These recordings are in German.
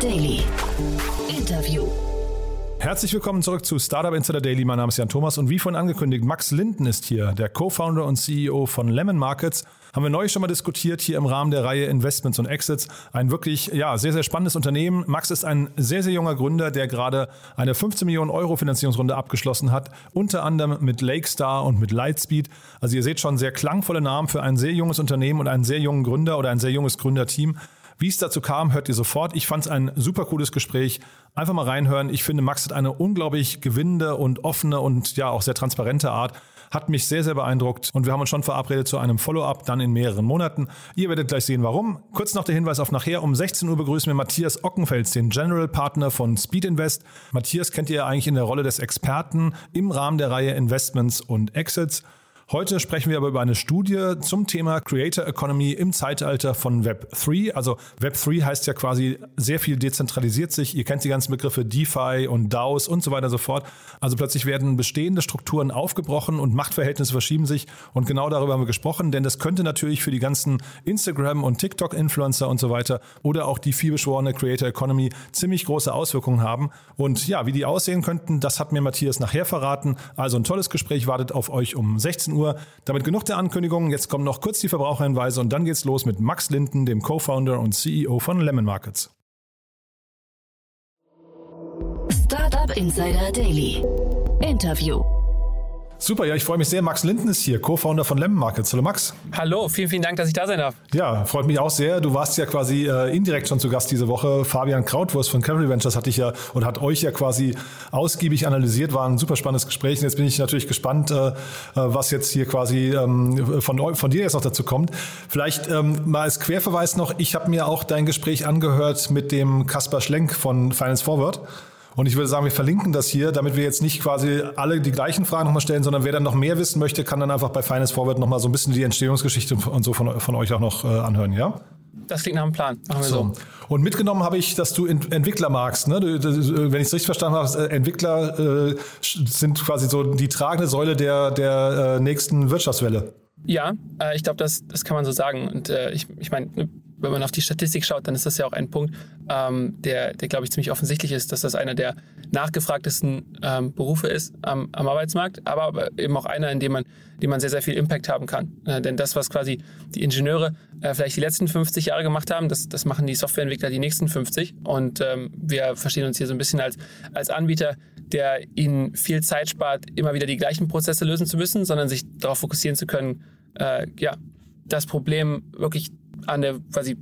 Daily. Interview. Herzlich willkommen zurück zu Startup Insider Daily. Mein Name ist Jan Thomas und wie vorhin angekündigt, Max Linden ist hier, der Co-Founder und CEO von Lemon Markets. Haben wir neulich schon mal diskutiert hier im Rahmen der Reihe Investments und Exits. Ein wirklich, ja, sehr, sehr spannendes Unternehmen. Max ist ein sehr, sehr junger Gründer, der gerade eine 15 Millionen Euro Finanzierungsrunde abgeschlossen hat. Unter anderem mit Lakestar und mit Lightspeed. Also ihr seht schon sehr klangvolle Namen für ein sehr junges Unternehmen und einen sehr jungen Gründer oder ein sehr junges Gründerteam. Wie es dazu kam, hört ihr sofort. Ich fand es ein super cooles Gespräch. Einfach mal reinhören. Ich finde, Max hat eine unglaublich gewinnende und offene und ja auch sehr transparente Art. Hat mich sehr, sehr beeindruckt und wir haben uns schon verabredet zu einem Follow-up dann in mehreren Monaten. Ihr werdet gleich sehen, warum. Kurz noch der Hinweis auf nachher. Um 16 Uhr begrüßen wir Matthias Ockenfels, den General Partner von Speed Invest. Matthias kennt ihr eigentlich in der Rolle des Experten im Rahmen der Reihe Investments und Exits. Heute sprechen wir aber über eine Studie zum Thema Creator Economy im Zeitalter von Web 3. Also Web 3 heißt ja quasi sehr viel dezentralisiert sich. Ihr kennt die ganzen Begriffe DeFi und DAOs und so weiter und so fort. Also plötzlich werden bestehende Strukturen aufgebrochen und Machtverhältnisse verschieben sich. Und genau darüber haben wir gesprochen, denn das könnte natürlich für die ganzen Instagram und TikTok Influencer und so weiter oder auch die vielbeschworene Creator Economy ziemlich große Auswirkungen haben. Und ja, wie die aussehen könnten, das hat mir Matthias nachher verraten. Also ein tolles Gespräch wartet auf euch um 16 Uhr Uhr. Damit genug der Ankündigungen. Jetzt kommen noch kurz die Verbraucherhinweise und dann geht's los mit Max Linden, dem Co-Founder und CEO von Lemon Markets. Startup Insider Daily. Interview. Super, ja, ich freue mich sehr. Max Linden ist hier, Co-Founder von Lemon Markets. Hallo Max. Hallo, vielen, vielen Dank, dass ich da sein darf. Ja, freut mich auch sehr. Du warst ja quasi äh, indirekt schon zu Gast diese Woche. Fabian Krautwurst von Cavalry Ventures hat dich ja und hat euch ja quasi ausgiebig analysiert. War ein super spannendes Gespräch. Und jetzt bin ich natürlich gespannt, äh, äh was jetzt hier quasi ähm, von, von dir jetzt noch dazu kommt. Vielleicht ähm, mal als Querverweis noch, ich habe mir auch dein Gespräch angehört mit dem Kaspar Schlenk von Finance Forward. Und ich würde sagen, wir verlinken das hier, damit wir jetzt nicht quasi alle die gleichen Fragen nochmal stellen, sondern wer dann noch mehr wissen möchte, kann dann einfach bei Finance Forward nochmal so ein bisschen die Entstehungsgeschichte und so von, von euch auch noch äh, anhören, ja? Das klingt nach einem Plan. Machen wir so. so. Und mitgenommen habe ich, dass du Entwickler magst. Ne? Du, du, wenn ich es richtig verstanden habe, äh, Entwickler äh, sind quasi so die tragende Säule der, der äh, nächsten Wirtschaftswelle. Ja, äh, ich glaube, das, das kann man so sagen. Und äh, ich, ich meine, ne, wenn man auf die Statistik schaut, dann ist das ja auch ein Punkt, ähm, der, der glaube ich, ziemlich offensichtlich ist, dass das einer der nachgefragtesten ähm, Berufe ist am, am Arbeitsmarkt, aber, aber, eben auch einer, in dem man, dem man sehr, sehr viel Impact haben kann. Äh, denn das, was quasi die Ingenieure äh, vielleicht die letzten 50 Jahre gemacht haben, das, das machen die Softwareentwickler die nächsten 50. Und ähm, wir verstehen uns hier so ein bisschen als, als Anbieter, der ihnen viel Zeit spart, immer wieder die gleichen Prozesse lösen zu müssen, sondern sich darauf fokussieren zu können, äh, ja, das Problem wirklich an der quasi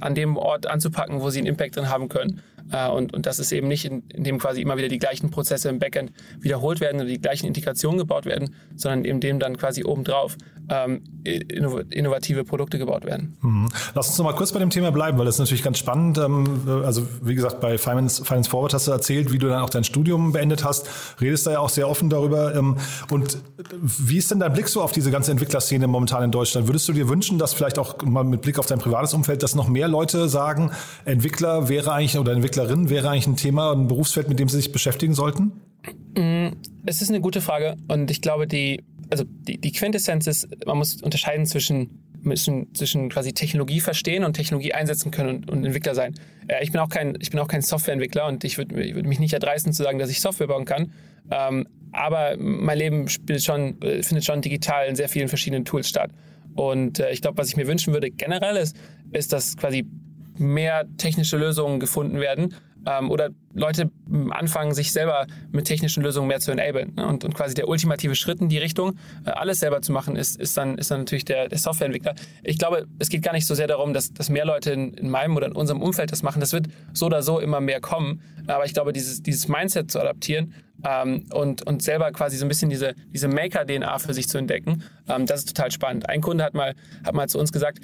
an dem Ort anzupacken, wo sie einen Impact drin haben können. Äh, und, und das ist eben nicht, in, dem quasi immer wieder die gleichen Prozesse im Backend wiederholt werden oder die gleichen Integrationen gebaut werden, sondern in dem dann quasi obendrauf ähm, innovative Produkte gebaut werden. Mhm. Lass uns noch kurz bei dem Thema bleiben, weil das ist natürlich ganz spannend. Ähm, also wie gesagt, bei Finance, Finance Forward hast du erzählt, wie du dann auch dein Studium beendet hast. Redest da ja auch sehr offen darüber. Ähm, und wie ist denn dein Blick so auf diese ganze Entwicklerszene momentan in Deutschland? Würdest du dir wünschen, dass vielleicht auch mal mit Blick auf dein privates Umfeld, dass noch mehr Leute sagen, Entwickler wäre eigentlich oder Entwicklerin wäre eigentlich ein Thema, ein Berufsfeld, mit dem sie sich beschäftigen sollten? Mm, es ist eine gute Frage und ich glaube, die also die, die Quintessenz ist, man muss unterscheiden zwischen müssen zwischen quasi Technologie verstehen und Technologie einsetzen können und, und Entwickler sein. Äh, ich bin auch kein, ich bin auch kein Softwareentwickler und ich würde würd mich nicht erdreisten zu sagen, dass ich Software bauen kann. Ähm, aber mein Leben schon, äh, findet schon digital in sehr vielen verschiedenen Tools statt. Und äh, ich glaube, was ich mir wünschen würde generell ist, ist, dass quasi mehr technische Lösungen gefunden werden, ähm, oder Leute anfangen, sich selber mit technischen Lösungen mehr zu enablen. Ne? Und, und quasi der ultimative Schritt in die Richtung, äh, alles selber zu machen, ist, ist, dann, ist dann natürlich der, der Softwareentwickler. Ich glaube, es geht gar nicht so sehr darum, dass, dass mehr Leute in, in meinem oder in unserem Umfeld das machen. Das wird so oder so immer mehr kommen. Aber ich glaube, dieses, dieses Mindset zu adaptieren ähm, und, und selber quasi so ein bisschen diese, diese Maker-DNA für sich zu entdecken, ähm, das ist total spannend. Ein Kunde hat mal, hat mal zu uns gesagt,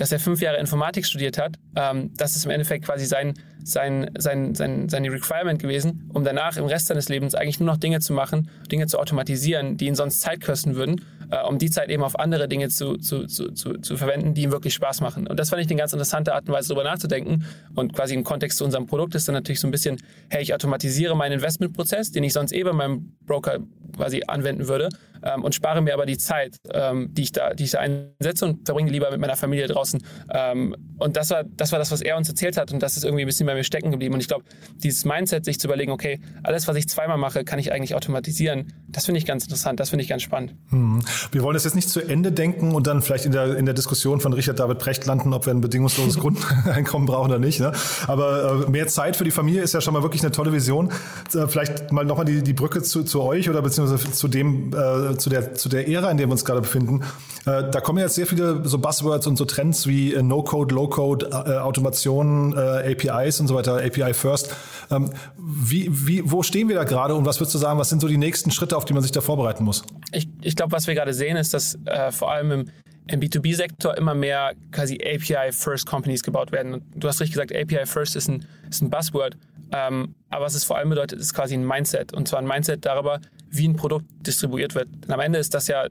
dass er fünf Jahre Informatik studiert hat. Ähm, das ist im Endeffekt quasi sein, sein, sein, sein, seine Requirement gewesen, um danach im Rest seines Lebens eigentlich nur noch Dinge zu machen, Dinge zu automatisieren, die ihn sonst Zeit kosten würden, äh, um die Zeit eben auf andere Dinge zu, zu, zu, zu, zu verwenden, die ihm wirklich Spaß machen. Und das fand ich eine ganz interessante Art und Weise, darüber nachzudenken. Und quasi im Kontext zu unserem Produkt ist dann natürlich so ein bisschen, hey, ich automatisiere meinen Investmentprozess, den ich sonst eh bei meinem Broker quasi anwenden würde ähm, und spare mir aber die Zeit, ähm, die, ich da, die ich da einsetze und verbringe lieber mit meiner Familie draußen. Ähm, und das war, das war das, was er uns erzählt hat und das ist irgendwie ein bisschen mein mir stecken geblieben. Und ich glaube, dieses Mindset, sich zu überlegen, okay, alles, was ich zweimal mache, kann ich eigentlich automatisieren, das finde ich ganz interessant, das finde ich ganz spannend. Hm. Wir wollen das jetzt nicht zu Ende denken und dann vielleicht in der, in der Diskussion von Richard David Precht landen, ob wir ein bedingungsloses Grundeinkommen brauchen oder nicht. Ne? Aber äh, mehr Zeit für die Familie ist ja schon mal wirklich eine tolle Vision. Äh, vielleicht mal nochmal die, die Brücke zu, zu euch oder beziehungsweise zu dem, äh, zu der, zu der Ära, in der wir uns gerade befinden. Äh, da kommen jetzt sehr viele so Buzzwords und so Trends wie äh, No-Code, Low-Code, äh, Automation, APIs und so weiter, API First. Ähm, wie, wie, wo stehen wir da gerade und was würdest du sagen, was sind so die nächsten Schritte, auf die man sich da vorbereiten muss? Ich, ich glaube, was wir gerade sehen, ist, dass äh, vor allem im, im B2B-Sektor immer mehr quasi API-First-Companies gebaut werden. Und du hast richtig gesagt, API-First ist ein, ist ein Buzzword. Ähm, aber was es vor allem bedeutet, ist quasi ein Mindset. Und zwar ein Mindset darüber, wie ein Produkt distribuiert wird. Denn am Ende ist das ja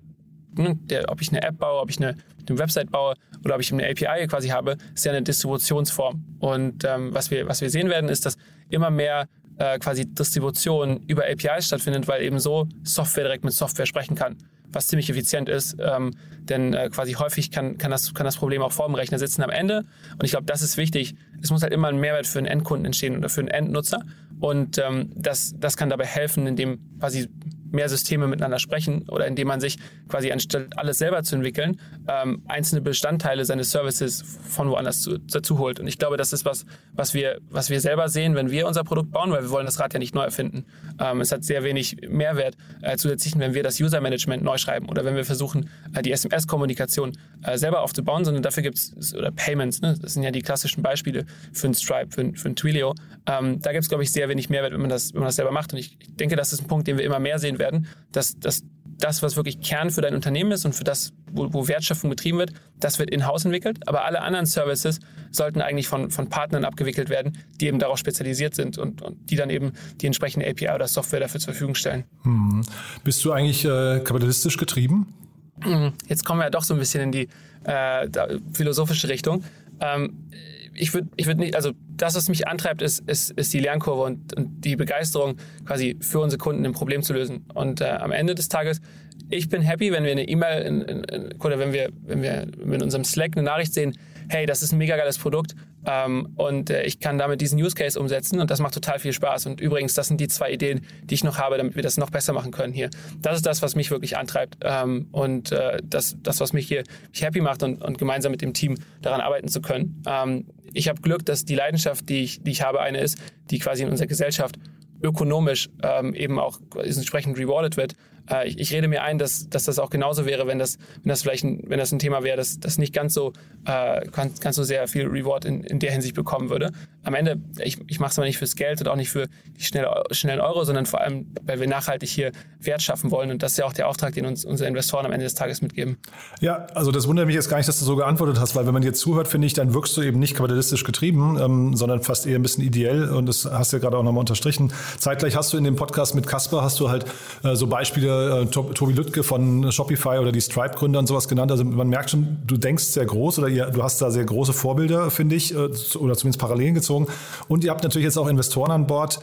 ne, der, ob ich eine App baue, ob ich eine, eine, Website baue oder ob ich eine API quasi habe, ist ja eine Distributionsform. Und ähm, was, wir, was wir sehen werden, ist, dass immer mehr äh, quasi Distribution über APIs stattfindet, weil eben so Software direkt mit Software sprechen kann was ziemlich effizient ist, ähm, denn äh, quasi häufig kann, kann, das, kann das Problem auch vor dem Rechner sitzen am Ende. Und ich glaube, das ist wichtig. Es muss halt immer ein Mehrwert für einen Endkunden entstehen oder für einen Endnutzer. Und ähm, das, das kann dabei helfen, indem quasi mehr Systeme miteinander sprechen oder indem man sich quasi anstatt alles selber zu entwickeln, ähm, einzelne Bestandteile seines Services von woanders zu, dazu holt. Und ich glaube, das ist was, was wir, was wir selber sehen, wenn wir unser Produkt bauen, weil wir wollen das Rad ja nicht neu erfinden. Ähm, es hat sehr wenig Mehrwert äh, zusätzlich, wenn wir das User Management neu schreiben oder wenn wir versuchen, äh, die SMS-Kommunikation äh, selber aufzubauen, sondern dafür gibt es, oder Payments, ne? das sind ja die klassischen Beispiele für ein Stripe, für ein, für ein Twilio. Ähm, da gibt es, glaube ich, sehr wenig Mehrwert, wenn man, das, wenn man das selber macht. Und ich denke, das ist ein Punkt, den wir immer mehr sehen werden, dass, dass das, was wirklich Kern für dein Unternehmen ist und für das, wo, wo Wertschöpfung betrieben wird, das wird in-house entwickelt. Aber alle anderen Services sollten eigentlich von, von Partnern abgewickelt werden, die eben darauf spezialisiert sind und, und die dann eben die entsprechende API oder Software dafür zur Verfügung stellen. Hm. Bist du eigentlich äh, kapitalistisch getrieben? Hm, jetzt kommen wir ja doch so ein bisschen in die äh, philosophische Richtung. Ähm, ich würde ich würd nicht, also das, was mich antreibt, ist, ist, ist die Lernkurve und, und die Begeisterung, quasi für unsere Kunden ein Problem zu lösen. Und äh, am Ende des Tages, ich bin happy, wenn wir eine E-Mail oder wenn wir, wenn wir in unserem Slack eine Nachricht sehen, hey, das ist ein mega geiles Produkt ähm, und äh, ich kann damit diesen Use Case umsetzen und das macht total viel Spaß. Und übrigens, das sind die zwei Ideen, die ich noch habe, damit wir das noch besser machen können hier. Das ist das, was mich wirklich antreibt ähm, und äh, das, das, was mich hier mich happy macht und, und gemeinsam mit dem Team daran arbeiten zu können. Ähm, ich habe Glück, dass die Leidenschaft, die ich, die ich habe, eine ist, die quasi in unserer Gesellschaft ökonomisch ähm, eben auch entsprechend rewarded wird. Äh, ich, ich, rede mir ein, dass, dass das auch genauso wäre, wenn das, wenn das vielleicht ein, wenn das ein Thema wäre, das, das nicht ganz so, äh, ganz, ganz so sehr viel Reward in, in der Hinsicht bekommen würde. Am Ende, ich, ich mache es aber nicht fürs Geld und auch nicht für die schnelle, schnellen Euro, sondern vor allem, weil wir nachhaltig hier Wert schaffen wollen. Und das ist ja auch der Auftrag, den uns unsere Investoren am Ende des Tages mitgeben. Ja, also das wundert mich jetzt gar nicht, dass du so geantwortet hast, weil wenn man dir zuhört, finde ich, dann wirkst du eben nicht kapitalistisch getrieben, ähm, sondern fast eher ein bisschen ideell. Und das hast du ja gerade auch nochmal unterstrichen. Zeitgleich hast du in dem Podcast mit Kasper, hast du halt äh, so Beispiele, äh, Tobi Lüttke von Shopify oder die Stripe-Gründer und sowas genannt. Also man merkt schon, du denkst sehr groß oder ihr, du hast da sehr große Vorbilder, finde ich, äh, oder zumindest Parallelen gezogen. Und ihr habt natürlich jetzt auch Investoren an Bord,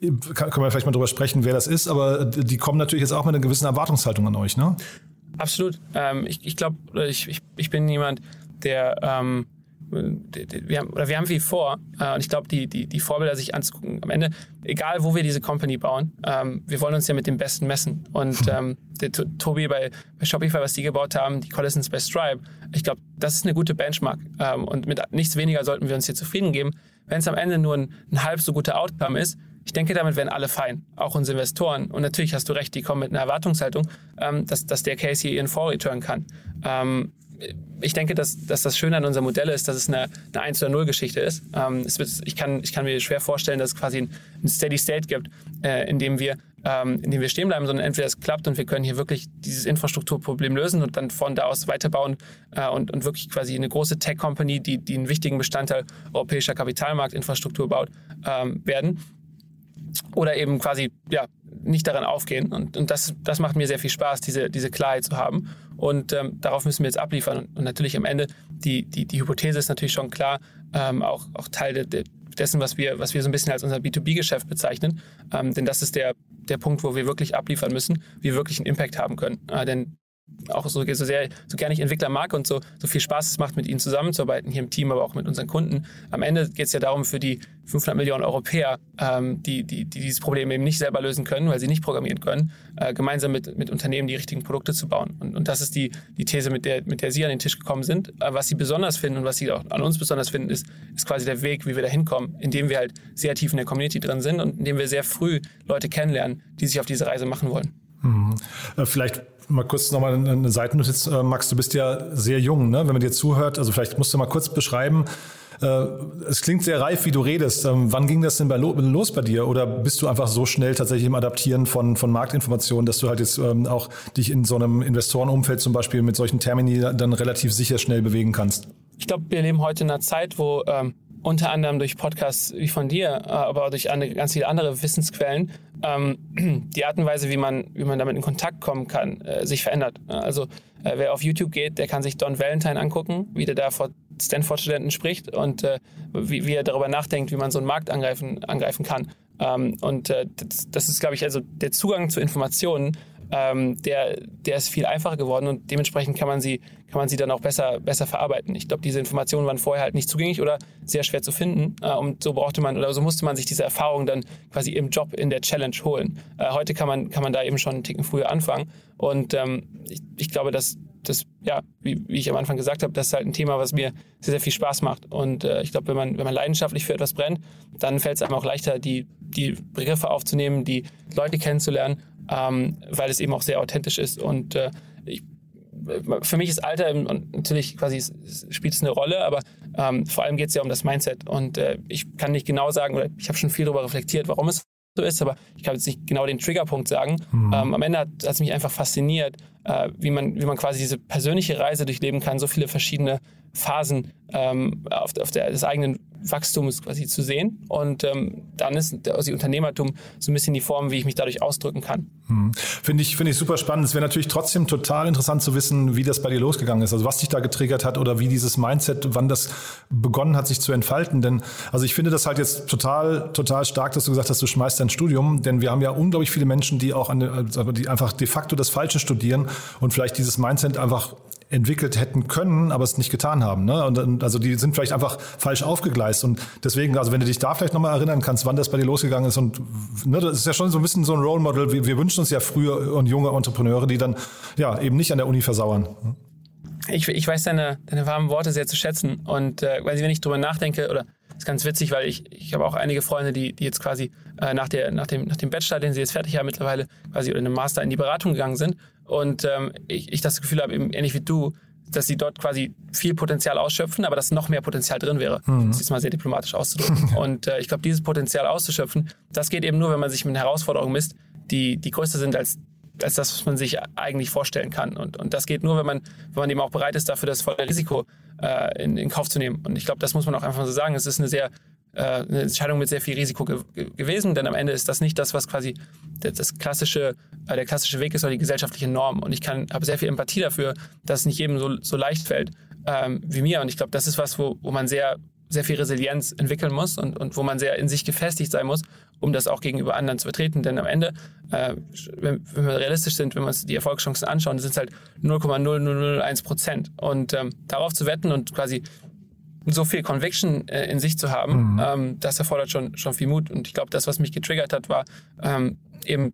können wir vielleicht mal drüber sprechen, wer das ist, aber die kommen natürlich jetzt auch mit einer gewissen Erwartungshaltung an euch, ne? Absolut. Ähm, ich ich glaube, ich, ich, ich bin jemand, der ähm, wir haben, oder wir haben viel vor äh, und ich glaube, die, die, die Vorbilder sich anzugucken, am Ende, egal wo wir diese Company bauen, ähm, wir wollen uns ja mit dem Besten messen. Und ähm, der Tobi bei, bei Shopify, was die gebaut haben, die Collisons bei Stripe, ich glaube, das ist eine gute Benchmark. Ähm, und mit nichts weniger sollten wir uns hier zufrieden geben. Wenn es am Ende nur ein, ein halb so guter Outcome ist, ich denke, damit werden alle fein, auch unsere Investoren. Und natürlich hast du recht, die kommen mit einer Erwartungshaltung, ähm, dass, dass der Case hier ihren Vorreturn kann. Ähm, ich denke, dass, dass das Schöne an unserem Modell ist, dass es eine, eine 1 oder 0 Geschichte ist. Ähm, wird, ich, kann, ich kann mir schwer vorstellen, dass es quasi ein, ein Steady State gibt, äh, in dem wir ähm, in dem wir stehen bleiben, sondern entweder es klappt und wir können hier wirklich dieses Infrastrukturproblem lösen und dann von da aus weiterbauen äh, und, und wirklich quasi eine große Tech-Company, die, die einen wichtigen Bestandteil europäischer Kapitalmarktinfrastruktur baut, ähm, werden. Oder eben quasi ja, nicht daran aufgehen. Und, und das, das macht mir sehr viel Spaß, diese, diese Klarheit zu haben. Und ähm, darauf müssen wir jetzt abliefern. Und, und, natürlich am Ende, die, die, die Hypothese ist natürlich schon klar, ähm, auch, auch Teil de, de, dessen, was wir, was wir so ein bisschen als unser B2B-Geschäft bezeichnen. Ähm, denn das ist der, der Punkt, wo wir wirklich abliefern müssen, wir wirklich einen Impact haben können. Äh, denn auch so, so sehr, so gerne ich Entwickler mag und so, so viel Spaß es macht, mit ihnen zusammenzuarbeiten, hier im Team, aber auch mit unseren Kunden. Am Ende geht es ja darum, für die 500 Millionen Europäer, ähm, die, die, die dieses Problem eben nicht selber lösen können, weil sie nicht programmieren können, äh, gemeinsam mit, mit Unternehmen die richtigen Produkte zu bauen. Und, und das ist die, die These, mit der, mit der Sie an den Tisch gekommen sind. Äh, was Sie besonders finden und was Sie auch an uns besonders finden, ist, ist quasi der Weg, wie wir da hinkommen, indem wir halt sehr tief in der Community drin sind und indem wir sehr früh Leute kennenlernen, die sich auf diese Reise machen wollen. Mhm. Äh, vielleicht mal kurz nochmal eine Seitennotiz, äh, Max, du bist ja sehr jung, ne? wenn man dir zuhört. Also vielleicht musst du mal kurz beschreiben, äh, es klingt sehr reif, wie du redest. Ähm, wann ging das denn los bei dir? Oder bist du einfach so schnell tatsächlich im Adaptieren von, von Marktinformationen, dass du halt jetzt ähm, auch dich in so einem Investorenumfeld zum Beispiel mit solchen Termini dann relativ sicher schnell bewegen kannst? Ich glaube, wir leben heute in einer Zeit, wo ähm, unter anderem durch Podcasts wie von dir, äh, aber auch durch andere, ganz viele andere Wissensquellen, ähm, die Art und Weise, wie man, wie man damit in Kontakt kommen kann, äh, sich verändert. Also äh, wer auf YouTube geht, der kann sich Don Valentine angucken, wie der da vor Stanford-Studenten spricht und äh, wie, wie, er darüber nachdenkt, wie man so einen Markt angreifen, angreifen kann. Ähm, und äh, das, das, ist, glaube ich, also der Zugang zu Informationen ähm, der, der ist viel einfacher geworden und dementsprechend kann man sie, kann man sie dann auch besser, besser verarbeiten. Ich glaube, diese Informationen waren vorher halt nicht zugänglich oder sehr schwer zu finden äh, und so brauchte man oder so musste man sich diese Erfahrung dann quasi im Job, in der Challenge holen. Äh, heute kann man, kann man da eben schon einen Ticken früher anfangen und ähm, ich, ich glaube, dass das, ja, wie, wie, ich am Anfang gesagt habe, das ist halt ein Thema, was mir sehr, sehr viel Spaß macht. Und äh, ich glaube, wenn man, wenn man leidenschaftlich für etwas brennt, dann fällt es einem auch leichter, die, die Begriffe aufzunehmen, die Leute kennenzulernen ähm, weil es eben auch sehr authentisch ist. Und äh, ich, für mich ist Alter und natürlich quasi spielt es eine Rolle, aber ähm, vor allem geht es ja um das Mindset. Und äh, ich kann nicht genau sagen, oder ich habe schon viel darüber reflektiert, warum es so ist, aber ich kann jetzt nicht genau den Triggerpunkt sagen. Mhm. Ähm, am Ende hat es mich einfach fasziniert, äh, wie, man, wie man quasi diese persönliche Reise durchleben kann, so viele verschiedene Phasen ähm, auf, auf der, des eigenen Wachstums quasi zu sehen. Und ähm, dann ist also Unternehmertum so ein bisschen die Form, wie ich mich dadurch ausdrücken kann. Hm. Finde ich, finde ich super spannend. Es wäre natürlich trotzdem total interessant zu wissen, wie das bei dir losgegangen ist. Also was dich da getriggert hat oder wie dieses Mindset, wann das begonnen hat, sich zu entfalten. Denn also ich finde das halt jetzt total, total stark, dass du gesagt hast, du schmeißt dein Studium. Denn wir haben ja unglaublich viele Menschen, die auch an, also die einfach de facto das Falsche studieren und vielleicht dieses Mindset einfach entwickelt hätten können, aber es nicht getan haben. Ne? Und, also die sind vielleicht einfach falsch aufgegleist. Und deswegen, also wenn du dich da vielleicht nochmal erinnern kannst, wann das bei dir losgegangen ist. Und ne, das ist ja schon so ein bisschen so ein Role Model. Wir, wir wünschen uns ja früher und junge Entrepreneure, die dann ja eben nicht an der Uni versauern. Ich, ich weiß deine, deine warmen Worte sehr zu schätzen. Und äh, weil wenn ich drüber nachdenke, oder ist ganz witzig, weil ich, ich habe auch einige Freunde, die, die jetzt quasi äh, nach, der, nach, dem, nach dem Bachelor, den sie jetzt fertig haben, mittlerweile quasi oder in einem Master in die Beratung gegangen sind. Und ähm, ich, ich das Gefühl habe, eben ähnlich wie du, dass sie dort quasi viel Potenzial ausschöpfen, aber dass noch mehr Potenzial drin wäre. Mhm. Das ist mal sehr diplomatisch auszudrücken. und äh, ich glaube, dieses Potenzial auszuschöpfen, das geht eben nur, wenn man sich mit Herausforderungen misst, die, die größer sind als, als das, was man sich eigentlich vorstellen kann. Und, und das geht nur, wenn man, wenn man eben auch bereit ist, dafür das volle Risiko äh, in, in Kauf zu nehmen. Und ich glaube, das muss man auch einfach so sagen. Es ist eine sehr äh, eine Entscheidung mit sehr viel Risiko ge gewesen, denn am Ende ist das nicht das, was quasi das klassische, äh, der klassische Weg ist oder die gesellschaftliche Norm. Und ich habe sehr viel Empathie dafür, dass es nicht jedem so, so leicht fällt ähm, wie mir. Und ich glaube, das ist was, wo, wo man sehr, sehr viel Resilienz entwickeln muss und, und wo man sehr in sich gefestigt sein muss, um das auch gegenüber anderen zu vertreten. Denn am Ende, äh, wenn, wenn, wir realistisch sind, wenn wir uns die Erfolgschancen anschauen, sind es halt 0,0001 Prozent. Und ähm, darauf zu wetten und quasi so viel Conviction äh, in sich zu haben, mhm. ähm, das erfordert schon, schon viel Mut. Und ich glaube, das, was mich getriggert hat, war ähm, eben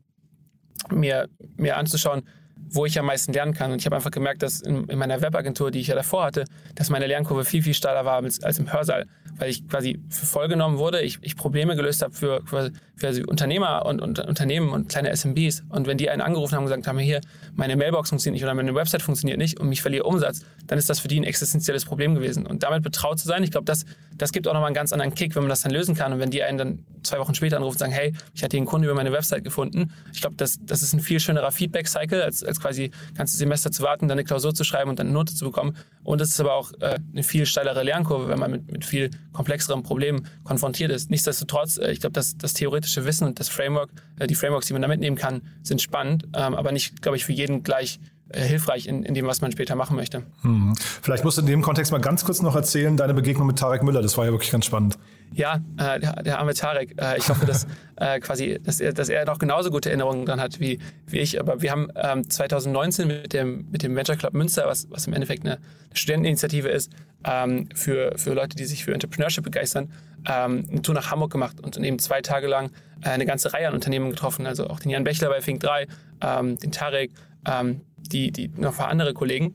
mir, mir anzuschauen, wo ich am meisten lernen kann. Und ich habe einfach gemerkt, dass in, in, meiner Webagentur, die ich ja davor hatte, dass meine Lernkurve viel, viel steiler war als, als im Hörsaal, weil ich quasi für voll genommen wurde, ich, ich Probleme gelöst habe für, für, für Unternehmer und, und, Unternehmen und kleine SMBs. Und wenn die einen angerufen haben und gesagt haben, hier, meine Mailbox funktioniert nicht oder meine Website funktioniert nicht und ich verliere Umsatz, dann ist das für die ein existenzielles Problem gewesen. Und damit betraut zu sein, ich glaube, das, das gibt auch nochmal einen ganz anderen Kick, wenn man das dann lösen kann. Und wenn die einen dann zwei Wochen später anrufen und sagen, hey, ich hatte hier einen Kunden über meine Website gefunden. Ich glaube, das, das ist ein viel schönerer Feedback-Cycle, als, als quasi ganze Semester zu warten, dann eine Klausur zu schreiben und dann eine Note zu bekommen. Und es ist aber auch äh, eine viel steilere Lernkurve, wenn man mit, mit viel komplexeren Problemen konfrontiert ist. Nichtsdestotrotz, äh, ich glaube, das, das theoretische Wissen und das Framework, äh, die Frameworks, die man da mitnehmen kann, sind spannend, ähm, aber nicht, glaube ich, für jeden gleich äh, hilfreich in, in dem, was man später machen möchte. Hm. Vielleicht musst du in dem Kontext mal ganz kurz noch erzählen, deine Begegnung mit Tarek Müller, das war ja wirklich ganz spannend. Ja, äh, der, der, arme Tarek. Äh, ich hoffe, dass äh, quasi, dass er, dass er noch genauso gute Erinnerungen dran hat wie, wie ich. Aber wir haben ähm, 2019 mit dem, mit dem Venture Club Münster, was, was im Endeffekt eine, eine Studenteninitiative ist, ähm, für, für Leute, die sich für Entrepreneurship begeistern, ähm, eine Tour nach Hamburg gemacht und eben zwei Tage lang äh, eine ganze Reihe an Unternehmen getroffen. Also auch den Jan Bechler bei Fink 3, ähm, den Tarek, ähm, die, die noch ein paar andere Kollegen.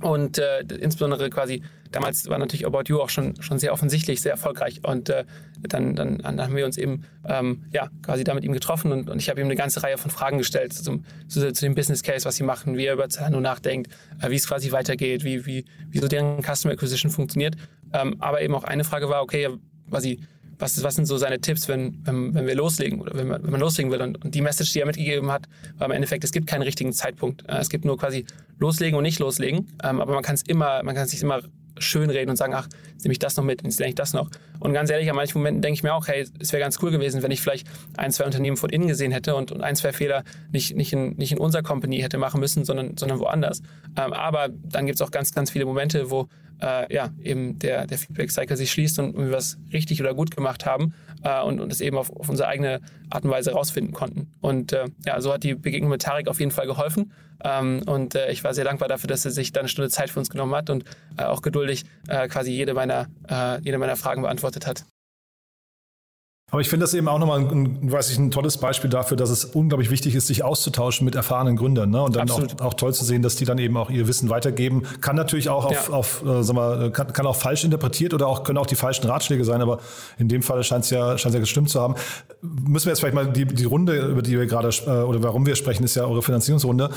Und äh, insbesondere quasi damals war natürlich About You auch schon, schon sehr offensichtlich, sehr erfolgreich. Und äh, dann, dann, dann, haben wir uns eben ähm, ja, quasi da mit ihm getroffen und, und ich habe ihm eine ganze Reihe von Fragen gestellt zum, zu, zu, dem Business Case, was sie machen, wie er über Zalando nachdenkt, äh, wie es quasi weitergeht, wie, wie, wie so deren Customer Acquisition funktioniert. Ähm, aber eben auch eine Frage war, okay, quasi, was, was sind so seine Tipps, wenn, wenn, wenn wir loslegen oder wenn man, wenn man loslegen will? Und, und, die Message, die er mitgegeben hat, war im Endeffekt, es gibt keinen richtigen Zeitpunkt. Äh, es gibt nur quasi loslegen und nicht loslegen. Ähm, aber man kann es immer, man kann sich immer schön reden und sagen, ach, jetzt nehme ich das noch mit, jetzt lerne ich das noch. Und ganz ehrlich, an manchen Momenten denke ich mir auch, hey, es wäre ganz cool gewesen, wenn ich vielleicht ein, zwei Unternehmen von innen gesehen hätte und, und ein, zwei Fehler nicht, nicht, in, nicht in unserer Company hätte machen müssen, sondern, sondern woanders. Ähm, aber dann gibt es auch ganz, ganz viele Momente, wo äh, ja, eben der, der Feedback-Cycle sich schließt und wir was richtig oder gut gemacht haben äh, und, und es eben auf, auf unsere eigene Art und Weise rausfinden konnten. Und äh, ja, so hat die Begegnung mit Tarek auf jeden Fall geholfen. Ähm, und äh, ich war sehr dankbar dafür, dass er sich da eine Stunde Zeit für uns genommen hat und äh, auch geduldig äh, quasi jede meiner, jede meiner Fragen beantwortet hat. Aber ich finde das eben auch nochmal ein, weiß ich, ein tolles Beispiel dafür, dass es unglaublich wichtig ist, sich auszutauschen mit erfahrenen Gründern. Ne? Und dann auch, auch, toll zu sehen, dass die dann eben auch ihr Wissen weitergeben. Kann natürlich auch auf, ja. auf äh, sag mal, kann, kann, auch falsch interpretiert oder auch können auch die falschen Ratschläge sein, aber in dem Fall scheint es ja, scheint ja gestimmt zu haben. Müssen wir jetzt vielleicht mal die, die Runde, über die wir gerade äh, oder warum wir sprechen, ist ja eure Finanzierungsrunde.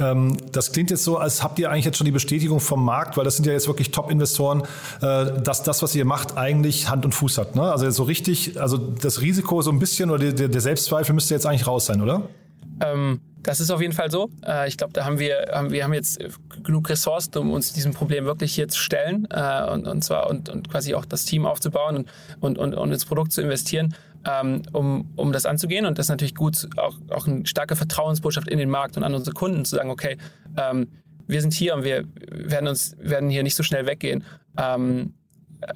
Ähm, das klingt jetzt so, als habt ihr eigentlich jetzt schon die Bestätigung vom Markt, weil das sind ja jetzt wirklich Top-Investoren, äh, dass das, was ihr macht, eigentlich Hand und Fuß hat. Ne? Also so richtig, also das Risiko so ein bisschen oder der, der Selbstzweifel müsste jetzt eigentlich raus sein, oder? Ähm, das ist auf jeden Fall so. Äh, ich glaube, da haben wir, haben, wir haben jetzt genug Ressourcen, um uns diesem Problem wirklich hier zu stellen äh, und, und zwar und, und quasi auch das Team aufzubauen und, und, und, und ins Produkt zu investieren, ähm, um, um das anzugehen. Und das ist natürlich gut, auch, auch eine starke Vertrauensbotschaft in den Markt und an unsere Kunden zu sagen, okay, ähm, wir sind hier und wir werden uns werden hier nicht so schnell weggehen. Ähm,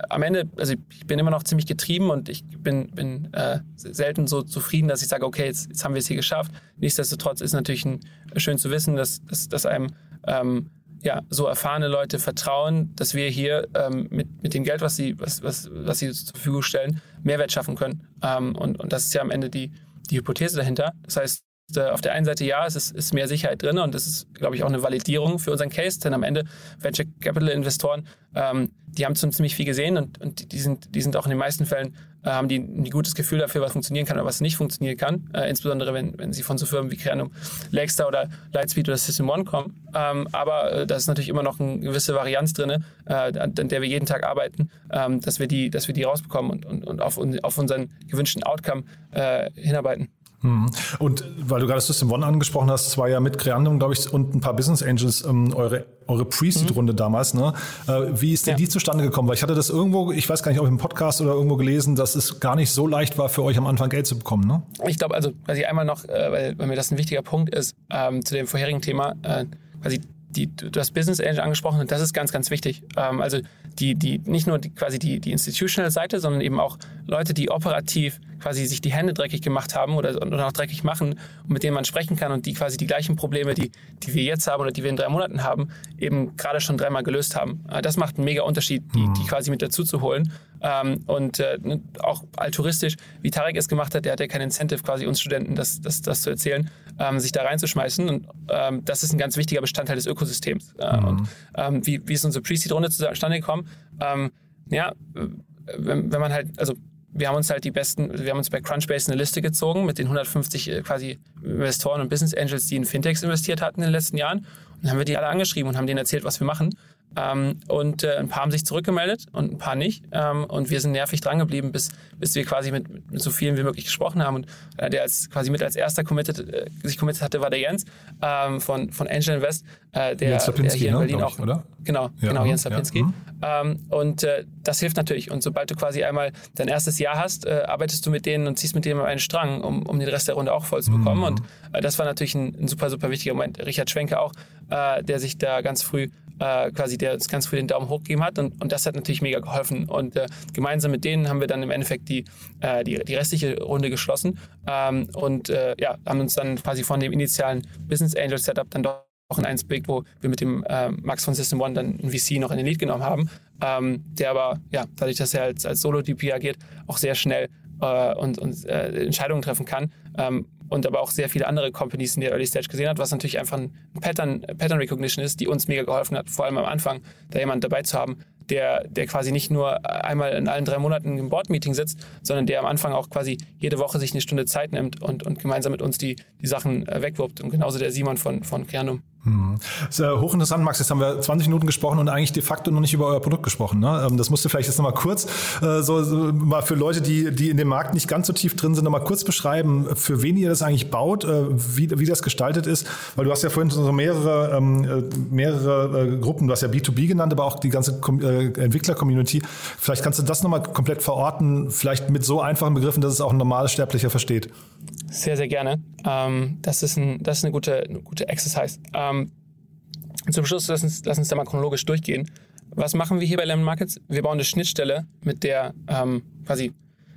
am Ende, also ich bin immer noch ziemlich getrieben und ich bin, bin äh, selten so zufrieden, dass ich sage, okay, jetzt, jetzt haben wir es hier geschafft. Nichtsdestotrotz ist natürlich ein, schön zu wissen, dass, dass, dass einem ähm, ja, so erfahrene Leute vertrauen, dass wir hier ähm, mit, mit dem Geld, was sie, was, was, was sie zur Verfügung stellen, Mehrwert schaffen können. Ähm, und, und das ist ja am Ende die, die Hypothese dahinter. Das heißt, äh, auf der einen Seite ja, es ist, ist mehr Sicherheit drin und das ist, glaube ich, auch eine Validierung für unseren Case, denn am Ende Venture Capital Investoren, ähm, die haben schon ziemlich viel gesehen und, und die, sind, die sind auch in den meisten Fällen, äh, haben die ein gutes Gefühl dafür, was funktionieren kann oder was nicht funktionieren kann, äh, insbesondere wenn, wenn sie von so Firmen wie Creanum, Lakestar oder Lightspeed oder System One kommen. Ähm, aber äh, da ist natürlich immer noch eine gewisse Varianz drin, äh, an der wir jeden Tag arbeiten, ähm, dass, wir die, dass wir die rausbekommen und, und, und auf, auf unseren gewünschten Outcome äh, hinarbeiten. Mhm. Und weil du gerade System One angesprochen hast, es war ja mit Creandum, glaube ich, und ein paar Business Angels ähm, eure, eure Pre-Seed-Runde mhm. damals. Ne? Äh, wie ist denn ja. die zustande gekommen? Weil ich hatte das irgendwo, ich weiß gar nicht, ob im Podcast oder irgendwo gelesen, dass es gar nicht so leicht war für euch am Anfang Geld zu bekommen. Ne? Ich glaube, also quasi einmal noch, äh, weil, weil mir das ein wichtiger Punkt ist, ähm, zu dem vorherigen Thema, äh, quasi die, du hast Business Angel angesprochen und das ist ganz, ganz wichtig. Ähm, also die, die, nicht nur die, quasi die, die institutional Seite, sondern eben auch Leute, die operativ quasi sich die Hände dreckig gemacht haben oder, oder auch dreckig machen und mit denen man sprechen kann und die quasi die gleichen Probleme, die, die wir jetzt haben oder die wir in drei Monaten haben, eben gerade schon dreimal gelöst haben. Äh, das macht einen mega Unterschied, die, die quasi mit dazu zu holen. Ähm, und äh, ne, auch altruistisch, wie Tarek es gemacht hat, der hat ja kein Incentive, quasi uns Studenten das, das, das zu erzählen, ähm, sich da reinzuschmeißen. Und ähm, das ist ein ganz wichtiger Bestandteil des Ökosystems. Äh, mhm. Und wie, wie ist unsere Pre-Seed-Runde zustande gekommen? Ja, wenn, wenn man halt, also wir haben uns halt die besten, wir haben uns bei Crunchbase eine Liste gezogen mit den 150 äh, quasi Investoren und Business Angels, die in Fintechs investiert hatten in den letzten Jahren. Und dann haben wir die alle angeschrieben und haben denen erzählt, was wir machen. Ähm, und äh, ein paar haben sich zurückgemeldet und ein paar nicht. Ähm, und wir sind nervig drangeblieben, bis, bis wir quasi mit, mit so vielen wie möglich gesprochen haben. Und äh, der als, quasi mit als erster committed, äh, sich committed hatte, war der Jens ähm, von, von Angel Invest, äh, der, Jens der hier in Berlin ne, auch. Ich, oder? Genau, ja, genau, Jens Lapinski. Ja, mhm. und äh, das hilft natürlich. Und sobald du quasi einmal dein erstes Jahr hast, äh, arbeitest du mit denen und ziehst mit denen einen Strang, um, um den Rest der Runde auch voll zu bekommen. Mhm. Und das war natürlich ein, ein, super, super wichtiger Moment. Richard Schwenke auch, der sich da ganz früh äh, quasi, der uns ganz früh den Daumen hoch gegeben hat. Und, und das hat natürlich mega geholfen. Und äh, gemeinsam mit denen haben wir dann im Endeffekt die, äh, die, die restliche Runde geschlossen ähm, und äh, ja, haben uns dann quasi von dem initialen Business Angel Setup dann doch auch in eins bewegt, wo wir mit dem äh, Max von System One dann ein VC noch in den Lead genommen haben, ähm, der aber, ja, dadurch, dass er als, als Solo-DP agiert, auch sehr schnell äh, und, und Entscheidungen treffen kann. Ähm, und aber auch sehr viele andere Companies in der Early Stage gesehen hat, was natürlich einfach ein Pattern, Pattern Recognition ist, die uns mega geholfen hat, vor allem am Anfang, da jemand dabei zu haben, der, der quasi nicht nur einmal in allen drei Monaten im Board-Meeting sitzt, sondern der am Anfang auch quasi jede Woche sich eine Stunde Zeit nimmt und, und gemeinsam mit uns die, die Sachen äh, wegwirbt. Und genauso der Simon von, von Creandum. Hm. Hochinteressant, Max. Jetzt haben wir 20 Minuten gesprochen und eigentlich de facto noch nicht über euer Produkt gesprochen. Ne? Ähm, das musst du vielleicht jetzt nochmal kurz, äh, so, mal für Leute, die, die in dem Markt nicht ganz so tief drin sind, nochmal kurz beschreiben, für wen ihr das eigentlich baut, wie, wie das gestaltet ist. Weil du hast ja vorhin so mehrere, ähm, äh, mehrere Gruppen, du hast ja B2B genannt, aber auch die ganze Entwickler-Community. Vielleicht kannst du das nochmal komplett verorten, vielleicht mit so einfachen Begriffen, dass es auch ein normales Sterblicher versteht. Sehr, sehr gerne. Ähm, das, ist ein, das ist eine gute, eine gute Exercise. Ähm, zum Schluss, lass uns, lass uns da mal chronologisch durchgehen. Was machen wir hier bei Lemon Markets? Wir bauen eine Schnittstelle, mit der ähm, quasi,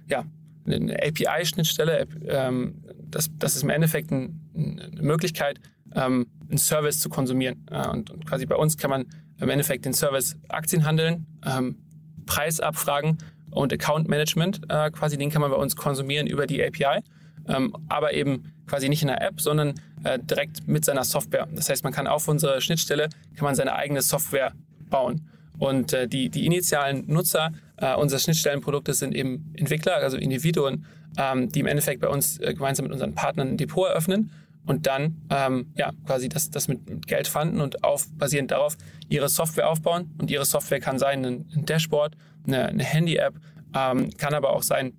ja, eine API-Schnittstelle. Ähm, das, das ist im Endeffekt ein, eine Möglichkeit, ähm, einen Service zu konsumieren. Äh, und, und, quasi bei uns kann man im Endeffekt den Service Aktien handeln, ähm, Preisabfragen und Account Management, äh, quasi den kann man bei uns konsumieren über die API ähm, aber eben quasi nicht in der App, sondern äh, direkt mit seiner Software. Das heißt, man kann auf unsere Schnittstelle kann man seine eigene Software bauen. Und äh, die, die initialen Nutzer äh, unseres Schnittstellenproduktes sind eben Entwickler, also Individuen, ähm, die im Endeffekt bei uns äh, gemeinsam mit unseren Partnern ein Depot eröffnen und dann ähm, ja, quasi das, das mit, Geld fanden und auf, basierend darauf ihre Software aufbauen. Und ihre Software kann sein ein, ein Dashboard, eine, eine Handy-App, ähm, kann aber auch sein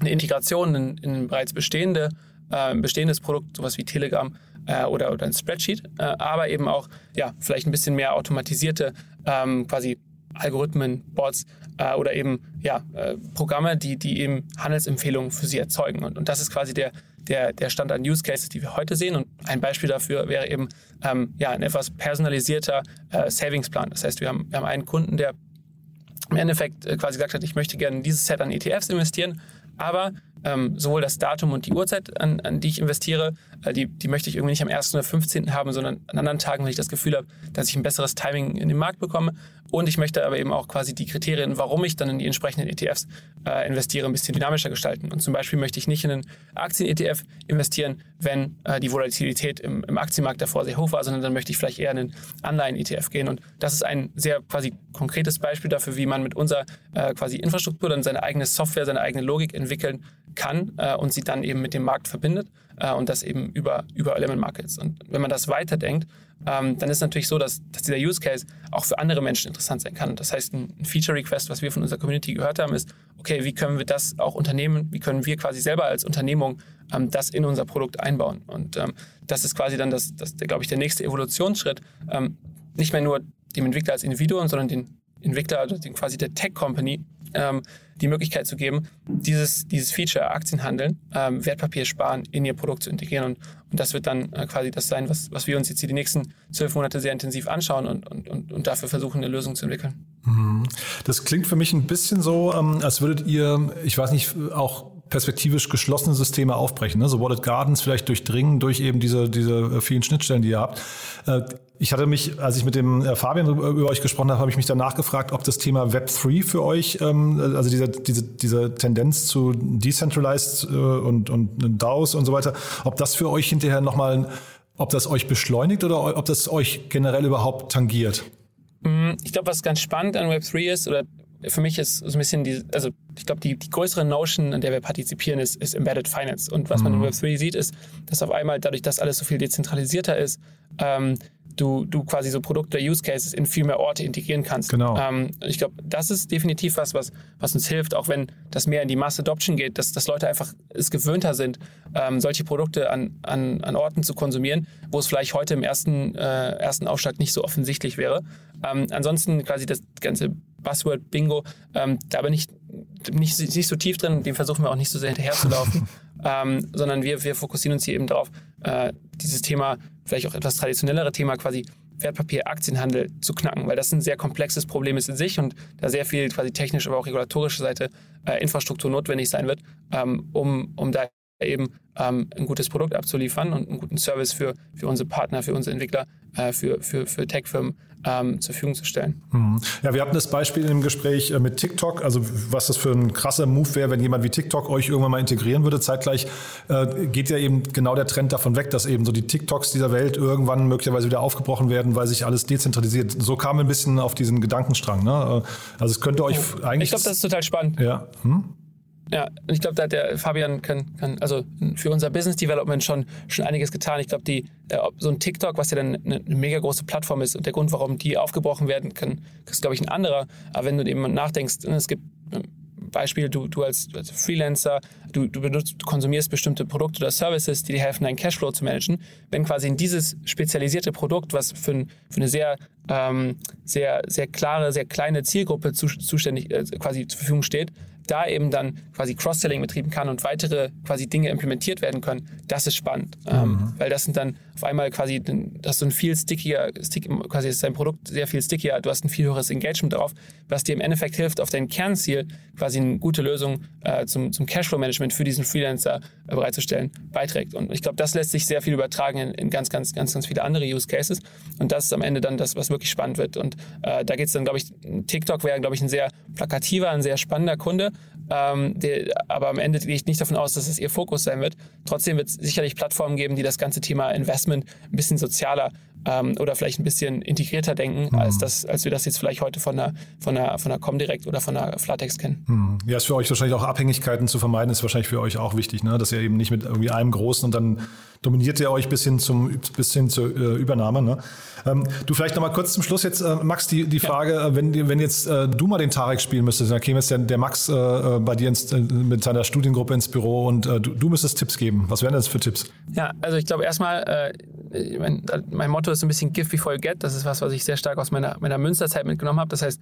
eine Integration in, in bereits bestehende, äh, bestehendes Produkt, sowas wie Telegram äh, oder, oder ein Spreadsheet, äh, aber eben auch ja, vielleicht ein bisschen mehr automatisierte ähm, quasi Algorithmen, Bots äh, oder eben ja, äh, Programme, die, die eben Handelsempfehlungen für sie erzeugen. Und, und das ist quasi der, der, der Stand an Use Cases, die wir heute sehen. Und ein Beispiel dafür wäre eben ähm, ja, ein etwas personalisierter äh, Savingsplan. Das heißt, wir haben, wir haben einen Kunden, der im Endeffekt äh, quasi gesagt hat, ich möchte gerne in dieses Set an ETFs investieren, aber ähm, sowohl das Datum und die Uhrzeit, an, an die ich investiere, äh, die, die möchte ich irgendwie nicht am 1. oder 15. haben, sondern an anderen Tagen, wenn ich das Gefühl habe, dass ich ein besseres Timing in den Markt bekomme. Und ich möchte aber eben auch quasi die Kriterien, warum ich dann in die entsprechenden ETFs äh, investiere, ein bisschen dynamischer gestalten. Und zum Beispiel möchte ich nicht in einen Aktien-ETF investieren, wenn äh, die Volatilität im, im Aktienmarkt davor sehr hoch war, sondern dann möchte ich vielleicht eher in einen Anleihen-ETF gehen. Und das ist ein sehr quasi konkretes Beispiel dafür, wie man mit unserer äh, quasi Infrastruktur dann seine eigene Software, seine eigene Logik entwickeln kann äh, und sie dann eben mit dem Markt verbindet äh, und das eben über, über Element Markets. Und wenn man das weiterdenkt, ähm, dann ist natürlich so, dass, dass dieser Use Case auch für andere Menschen interessant sein kann. Das heißt, ein, ein Feature Request, was wir von unserer Community gehört haben, ist, okay, wie können wir das auch unternehmen, wie können wir quasi selber als Unternehmung ähm, das in unser Produkt einbauen. Und ähm, das ist quasi dann das, das glaube ich, der nächste Evolutionsschritt. Ähm, nicht mehr nur dem Entwickler als Individuum, sondern den Entwickler, also quasi der Tech-Company, ähm, die Möglichkeit zu geben, dieses, dieses Feature Aktienhandeln, ähm, Wertpapier sparen in ihr Produkt zu integrieren. Und, und das wird dann äh, quasi das sein, was, was wir uns jetzt hier die nächsten zwölf Monate sehr intensiv anschauen und, und, und, und dafür versuchen, eine Lösung zu entwickeln. Mhm. Das klingt für mich ein bisschen so, ähm, als würdet ihr, ich weiß nicht, auch perspektivisch geschlossene Systeme aufbrechen. Ne? So Wallet Gardens vielleicht durchdringen durch eben diese, diese vielen Schnittstellen, die ihr habt. Äh, ich hatte mich, als ich mit dem äh, Fabian über euch gesprochen habe, habe ich mich danach gefragt, ob das Thema Web3 für euch, ähm, also diese, diese, diese Tendenz zu Decentralized äh, und, und DAOs und so weiter, ob das für euch hinterher nochmal, ob das euch beschleunigt oder ob das euch generell überhaupt tangiert? Mm, ich glaube, was ganz spannend an Web3 ist, oder für mich ist so ein bisschen die, also ich glaube, die, die größere Notion, an der wir partizipieren, ist, ist Embedded Finance. Und was mhm. man in Web3 sieht, ist, dass auf einmal dadurch, dass alles so viel dezentralisierter ist, ähm, du, du quasi so Produkte, Use Cases in viel mehr Orte integrieren kannst. Genau. Ähm, ich glaube, das ist definitiv was, was, was uns hilft, auch wenn das mehr in die Mass Adoption geht, dass, dass Leute einfach es gewöhnter sind, ähm, solche Produkte an, an, an Orten zu konsumieren, wo es vielleicht heute im ersten, äh, ersten Aufschlag nicht so offensichtlich wäre. Ähm, ansonsten quasi das ganze Buzzword Bingo, ähm, da bin ich nicht, nicht so tief drin, dem versuchen wir auch nicht so sehr hinterherzulaufen, ähm, sondern wir, wir fokussieren uns hier eben darauf, äh, dieses Thema, vielleicht auch etwas traditionellere Thema quasi Wertpapier-Aktienhandel zu knacken, weil das ein sehr komplexes Problem ist in sich und da sehr viel quasi technisch, aber auch regulatorische Seite äh, Infrastruktur notwendig sein wird, ähm, um, um da eben ähm, ein gutes Produkt abzuliefern und einen guten Service für, für unsere Partner, für unsere Entwickler, äh, für, für, für Tech-Firmen ähm, zur Verfügung zu stellen. Hm. Ja, wir hatten das Beispiel im Gespräch äh, mit TikTok, also was das für ein krasser Move wäre, wenn jemand wie TikTok euch irgendwann mal integrieren würde. Zeitgleich äh, geht ja eben genau der Trend davon weg, dass eben so die TikToks dieser Welt irgendwann möglicherweise wieder aufgebrochen werden, weil sich alles dezentralisiert. So kam ein bisschen auf diesen Gedankenstrang. Ne? Äh, also es könnte euch oh. eigentlich... Ich glaube, das ist total spannend. Ja. Hm? Ja, ich glaube, da hat der Fabian kann, kann, also für unser Business Development schon, schon einiges getan. Ich glaube, äh, so ein TikTok, was ja dann eine, eine, mega große Plattform ist und der Grund, warum die aufgebrochen werden kann, ist, glaube ich, ein anderer. Aber wenn du eben nachdenkst, ne, es gibt ähm, Beispiel, du, du als, als Freelancer, du, du, benutzt, du konsumierst bestimmte Produkte oder Services, die dir helfen, deinen Cashflow zu managen. Wenn quasi in dieses spezialisierte Produkt, was für, ein, für eine sehr, ähm, sehr, sehr klare, sehr kleine Zielgruppe zu, zuständig, äh, quasi zur Verfügung steht, da eben dann quasi Cross-Selling betrieben kann und weitere quasi Dinge implementiert werden können, das ist spannend. Ähm, mhm. Ähm, weil das sind dann auf einmal quasi, das ist so ein viel stickier, stick, quasi ist dein Produkt sehr viel stickier, du hast ein viel höheres Engagement darauf, was dir im Endeffekt hilft, auf dein Kernziel quasi eine gute Lösung äh, zum, zum Cashflow-Management für diesen Freelancer äh, bereitzustellen, beiträgt. Und ich glaube, das lässt sich sehr viel übertragen in, in, ganz, ganz, ganz, ganz viele andere Use Cases. Und das ist am Ende dann das, was wirklich spannend wird. Und äh, da geht es dann, glaube ich, TikTok wäre, glaube ich, ein sehr plakativer, ein sehr spannender Kunde. Ähm, der, aber am Ende gehe ich nicht davon aus, dass es ihr Fokus sein wird. Trotzdem wird es sicherlich Plattformen geben, die das ganze Thema Investment ein bisschen sozialer ähm, oder vielleicht ein bisschen integrierter denken, mhm. als, das, als wir das jetzt vielleicht heute von der, von der, von der Comdirect oder von der Flatex kennen. Mhm. Ja, ist für euch wahrscheinlich auch Abhängigkeiten zu vermeiden, ist wahrscheinlich für euch auch wichtig, ne? dass ihr eben nicht mit irgendwie einem Großen und dann dominiert ihr euch bis hin, zum, bis hin zur äh, Übernahme. Ne? Ähm, du vielleicht noch mal kurz zum Schluss jetzt, äh, Max, die, die Frage, ja. Äh, wenn, wenn jetzt äh, du mal den Tarek spielen müsstest, dann käme jetzt der, der Max äh, äh, bei dir ins, mit seiner Studiengruppe ins Büro und du, du müsstest Tipps geben. Was wären das für Tipps? Ja, also ich glaube erstmal, mein, mein, Motto ist ein bisschen Give before you get. Das ist was, was ich sehr stark aus meiner, meiner Münsterzeit mitgenommen habe. Das heißt,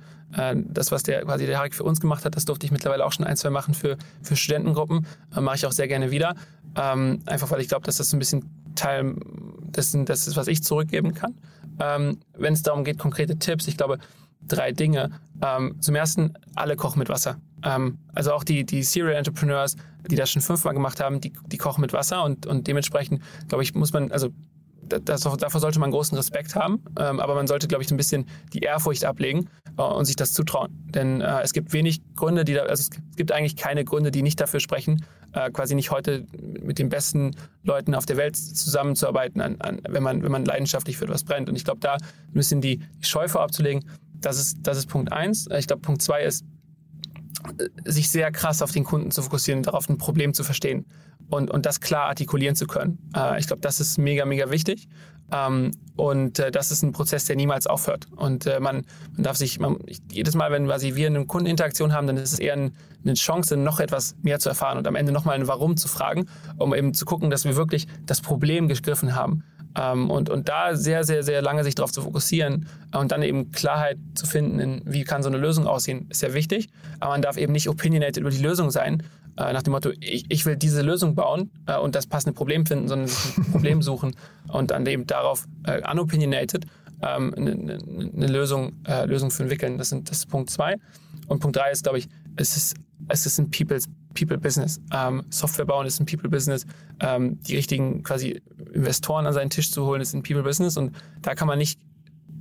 das, was der quasi der Tarek für uns gemacht hat, das durfte ich mittlerweile auch schon ein, zwei machen für, für Studentengruppen. mache ich auch sehr gerne wieder. Ähm, einfach weil ich glaube, dass das ein bisschen Teil dessen, das ist, was ich zurückgeben kann. Ähm, Wenn es darum geht, konkrete Tipps, ich glaube, drei Dinge. Ähm, zum ersten, alle kochen mit Wasser. Ähm, also auch die, die Serial Entrepreneurs, die das schon fünfmal gemacht haben, die, die kochen mit Wasser und, und dementsprechend, glaube ich, muss man, also das, davor sollte man großen Respekt haben, ähm, aber man sollte, glaube ich, ein bisschen die Ehrfurcht ablegen äh, und sich das zutrauen. Denn äh, es gibt wenig Gründe, die da, also es gibt eigentlich keine Gründe, die nicht dafür sprechen, äh, quasi nicht heute mit den besten Leuten auf der Welt zusammenzuarbeiten, an, an, wenn, man, wenn man leidenschaftlich für etwas brennt. Und ich glaube, da ein bisschen die, die Scheu vorabzulegen, das ist, das ist Punkt eins. Ich glaube, Punkt zwei ist, sich sehr krass auf den Kunden zu fokussieren, darauf ein Problem zu verstehen und, und das klar artikulieren zu können. Äh, ich glaube, das ist mega, mega wichtig. Ähm, und äh, das ist ein Prozess, der niemals aufhört. Und äh, man, man darf sich, man, jedes Mal, wenn quasi wir eine Kundeninteraktion haben, dann ist es eher ein, eine Chance, noch etwas mehr zu erfahren und am Ende nochmal ein Warum zu fragen, um eben zu gucken, dass wir wirklich das Problem gegriffen haben. Ähm, und, und da sehr, sehr, sehr lange sich darauf zu fokussieren und dann eben Klarheit zu finden, in, wie kann so eine Lösung aussehen, ist sehr wichtig. Aber man darf eben nicht opinionated über die Lösung sein, äh, nach dem Motto, ich, ich, will diese Lösung bauen äh, und das passende Problem finden, sondern ein Problem suchen und dann eben darauf äh, unopinionated ähm, eine, eine, eine Lösung, äh, Lösung für entwickeln. Das, sind, das ist Punkt zwei. Und Punkt drei ist, glaube ich, es ist, es ist ein People's, People Business. Ähm, Software bauen ist ein People Business. Ähm, die richtigen quasi Investoren an seinen Tisch zu holen ist ein People Business. Und da kann man nicht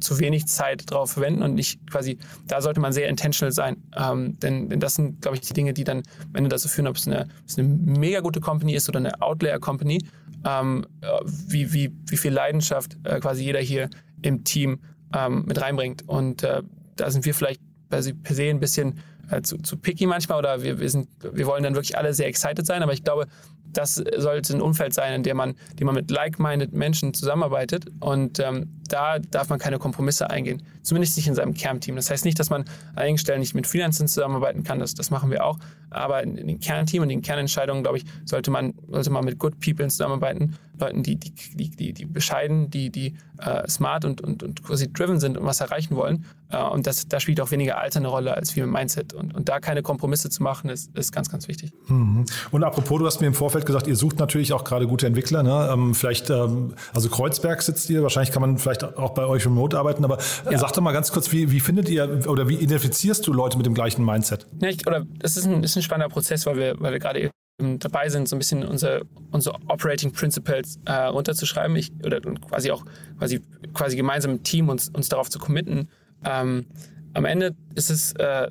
zu wenig Zeit drauf verwenden und nicht quasi, da sollte man sehr intentional sein. Ähm, denn, denn das sind, glaube ich, die Dinge, die dann am Ende dazu führen, ob es eine, eine mega gute Company ist oder eine Outlayer-Company, ähm, wie, wie, wie viel Leidenschaft äh, quasi jeder hier im Team ähm, mit reinbringt. Und äh, da sind wir vielleicht per se ein bisschen äh, zu, zu picky manchmal oder wir, wir, sind, wir wollen dann wirklich alle sehr excited sein, aber ich glaube, das sollte ein Umfeld sein, in dem man, dem man mit like-minded Menschen zusammenarbeitet. Und ähm, da darf man keine Kompromisse eingehen. Zumindest nicht in seinem Kernteam. Das heißt nicht, dass man an einigen Stellen nicht mit Freelancern zusammenarbeiten kann. Das, das machen wir auch. Aber in, in den Kernteam und den Kernentscheidungen, glaube ich, sollte man, sollte man mit Good People zusammenarbeiten. Leuten, die, die, die, die, die bescheiden, die, die äh, smart und, und, und quasi driven sind und was erreichen wollen. Äh, und das, da spielt auch weniger Alter eine Rolle als viel Mindset. Und, und da keine Kompromisse zu machen, ist, ist ganz, ganz wichtig. Mhm. Und apropos, du hast mir im Vorfeld gesagt, ihr sucht natürlich auch gerade gute Entwickler. Ne? Ähm, vielleicht, ähm, also Kreuzberg sitzt ihr, wahrscheinlich kann man vielleicht vielleicht auch bei euch remote arbeiten, aber ja. sag doch mal ganz kurz, wie, wie findet ihr oder wie identifizierst du Leute mit dem gleichen Mindset? Ich, oder das ist ein, ist ein spannender Prozess, weil wir, weil wir gerade dabei sind, so ein bisschen unsere, unsere Operating Principles äh, runterzuschreiben. Ich, oder quasi auch quasi, quasi gemeinsam im Team uns, uns darauf zu committen. Ähm, am Ende ist es, äh,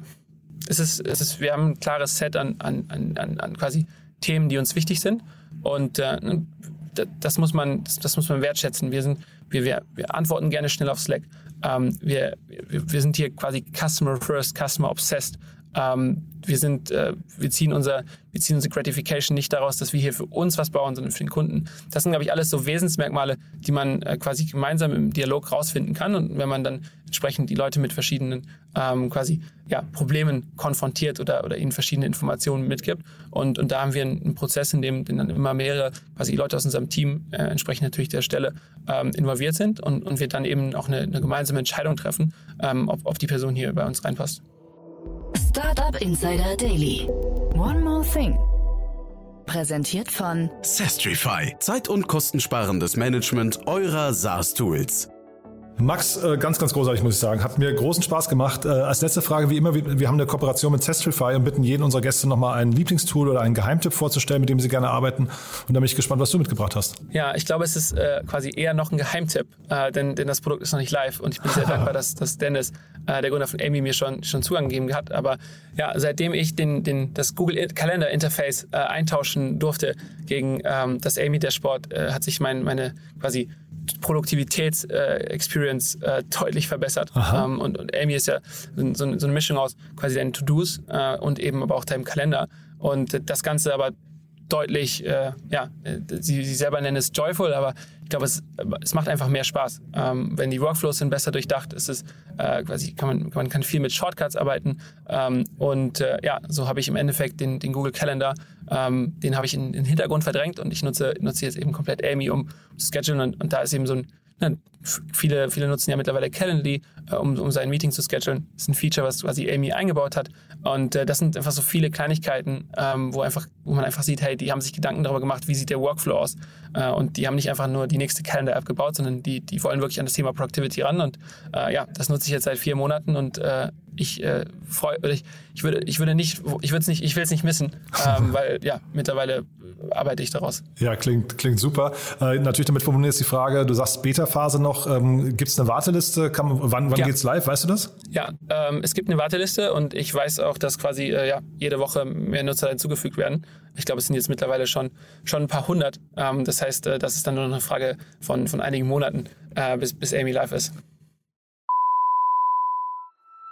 ist es, ist es, wir haben ein klares Set an, an, an, an quasi Themen, die uns wichtig sind. Und äh, das, muss man, das, das, muss man wertschätzen. Wir, sind, wir, wir, wir antworten gerne schnell auf Slack. Ähm, wir, wir, wir sind hier quasi Customer First, Customer Obsessed. Ähm, wir sind, äh, wir ziehen unser, wir ziehen unsere Gratification nicht daraus, dass wir hier für uns was bauen, sondern für den Kunden. Das sind, glaube ich, alles so Wesensmerkmale, die man äh, quasi gemeinsam im Dialog rausfinden kann. Und wenn man dann entsprechend die Leute mit verschiedenen ähm, quasi ja, Problemen konfrontiert oder, oder ihnen verschiedene Informationen mitgibt. Und, und da haben wir einen, Prozess, in dem, in dann immer mehrere quasi Leute aus unserem Team äh, entsprechend natürlich der Stelle ähm, involviert sind und, und wir dann eben auch eine, eine gemeinsame Entscheidung treffen, ähm, ob, ob die Person hier bei uns reinpasst. Startup Insider Daily. One more thing. Präsentiert von Sestrify. Zeit- und kostensparendes Management eurer SaaS-Tools. Max, äh, ganz, ganz großartig, muss ich sagen. Hat mir großen Spaß gemacht. Äh, als letzte Frage, wie immer, wir haben eine Kooperation mit Testrify und bitten jeden unserer Gäste nochmal ein Lieblingstool oder einen Geheimtipp vorzustellen, mit dem sie gerne arbeiten. Und da bin ich gespannt, was du mitgebracht hast. Ja, ich glaube, es ist äh, quasi eher noch ein Geheimtipp, äh, denn, denn das Produkt ist noch nicht live und ich bin sehr dankbar, dass, dass Dennis, äh, der Gründer von Amy, mir schon, schon Zugang gegeben hat. Aber ja, seitdem ich den, den, das Google Kalender Interface äh, eintauschen durfte gegen ähm, das Amy Dashboard, hat sich mein, meine quasi Produktivitäts-Experience äh, äh, deutlich verbessert. Ähm, und, und Amy ist ja so, so, eine Mischung aus quasi deinen To-Dos äh, und eben aber auch deinem Kalender. Und das Ganze aber deutlich, äh, ja, sie, sie selber nennen es joyful, aber ich glaube, es, es macht einfach mehr Spaß. Ähm, wenn die Workflows sind besser durchdacht, ist es äh, quasi, kann man, man kann viel mit Shortcuts arbeiten. Ähm, und äh, ja, so habe ich im Endeffekt den, den Google Calendar, ähm, den habe ich in, in den Hintergrund verdrängt und ich nutze, nutze jetzt eben komplett Amy, um zu schedulen und, und da ist eben so ein Ne, viele, viele nutzen ja mittlerweile Calendly, äh, um, um sein Meeting zu schedulen. Das ist ein Feature, was quasi Amy eingebaut hat. Und äh, das sind einfach so viele Kleinigkeiten, ähm, wo, einfach, wo man einfach sieht, hey, die haben sich Gedanken darüber gemacht, wie sieht der Workflow aus. Äh, und die haben nicht einfach nur die nächste Calendar-App gebaut, sondern die, die wollen wirklich an das Thema Productivity ran. Und äh, ja, das nutze ich jetzt seit vier Monaten und äh, ich äh, freue, ich, ich würde, ich würde nicht, ich würde es nicht, ich will es nicht missen, ähm, weil ja, mittlerweile arbeite ich daraus. Ja, klingt, klingt super. Äh, natürlich damit verbunden ist die Frage, du sagst Beta-Phase noch, ähm, gibt es eine Warteliste? Kann, wann wann ja. es live? Weißt du das? Ja, ähm, es gibt eine Warteliste und ich weiß auch, dass quasi äh, ja, jede Woche mehr Nutzer hinzugefügt werden. Ich glaube, es sind jetzt mittlerweile schon, schon ein paar hundert. Ähm, das heißt, äh, das ist dann nur noch eine Frage von, von einigen Monaten, äh, bis, bis Amy live ist.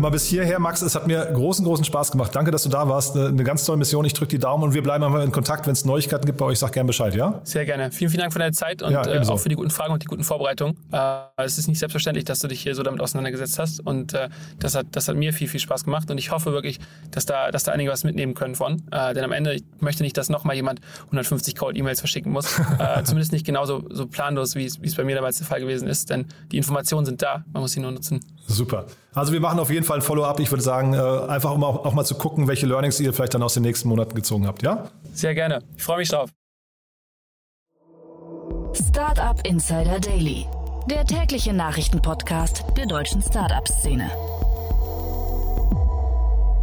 Mal bis hierher, Max, es hat mir großen, großen Spaß gemacht. Danke, dass du da warst. Eine, ganz tolle Mission. Ich drücke die Daumen und wir bleiben einmal in Kontakt. Wenn es Neuigkeiten gibt bei euch, sag gerne Bescheid, ja? Sehr gerne. Vielen, vielen Dank für deine Zeit und ja, äh, auch für die guten Fragen und die guten Vorbereitungen. Äh, es ist nicht selbstverständlich, dass du dich hier so damit auseinandergesetzt hast und äh, das, hat, das hat mir viel, viel Spaß gemacht und ich hoffe wirklich, dass da, dass da einige was mitnehmen können von. Äh, denn am Ende, ich möchte nicht, dass nochmal jemand 150 Cold-E-Mails verschicken muss. Äh, zumindest nicht genauso so planlos, wie es bei mir damals der Fall gewesen ist, denn die Informationen sind da. Man muss sie nur nutzen. Super. Also wir machen auf jeden Fall ein Follow-up. Ich würde sagen, äh, einfach um auch, auch mal zu gucken, welche Learnings ihr vielleicht dann aus den nächsten Monaten gezogen habt, ja? Sehr gerne. Ich freue mich drauf. Startup Insider Daily, der tägliche Nachrichtenpodcast der deutschen Startup-Szene.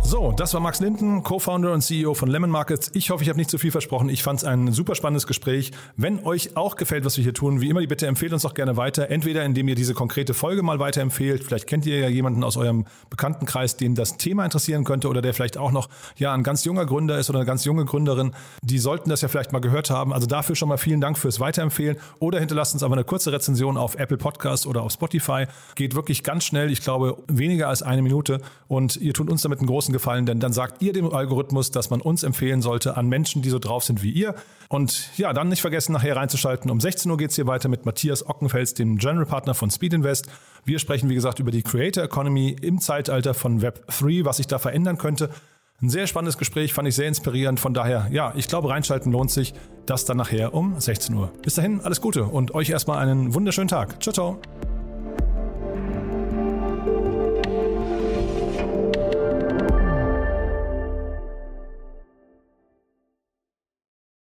So, das war Max Linden, Co-Founder und CEO von Lemon Markets. Ich hoffe, ich habe nicht zu viel versprochen. Ich fand es ein super spannendes Gespräch. Wenn euch auch gefällt, was wir hier tun, wie immer, bitte empfehlt uns doch gerne weiter. Entweder indem ihr diese konkrete Folge mal weiterempfehlt. Vielleicht kennt ihr ja jemanden aus eurem Bekanntenkreis, den das Thema interessieren könnte oder der vielleicht auch noch ja ein ganz junger Gründer ist oder eine ganz junge Gründerin. Die sollten das ja vielleicht mal gehört haben. Also dafür schon mal vielen Dank fürs Weiterempfehlen. Oder hinterlasst uns aber eine kurze Rezension auf Apple Podcast oder auf Spotify. Geht wirklich ganz schnell. Ich glaube, weniger als eine Minute. Und ihr tut uns damit einen großen gefallen, denn dann sagt ihr dem Algorithmus, dass man uns empfehlen sollte an Menschen, die so drauf sind wie ihr. Und ja, dann nicht vergessen, nachher reinzuschalten. Um 16 Uhr geht es hier weiter mit Matthias Ockenfels, dem General Partner von Speed Invest. Wir sprechen, wie gesagt, über die Creator Economy im Zeitalter von Web 3, was sich da verändern könnte. Ein sehr spannendes Gespräch, fand ich sehr inspirierend. Von daher, ja, ich glaube, reinschalten lohnt sich. Das dann nachher um 16 Uhr. Bis dahin, alles Gute und euch erstmal einen wunderschönen Tag. Ciao, ciao.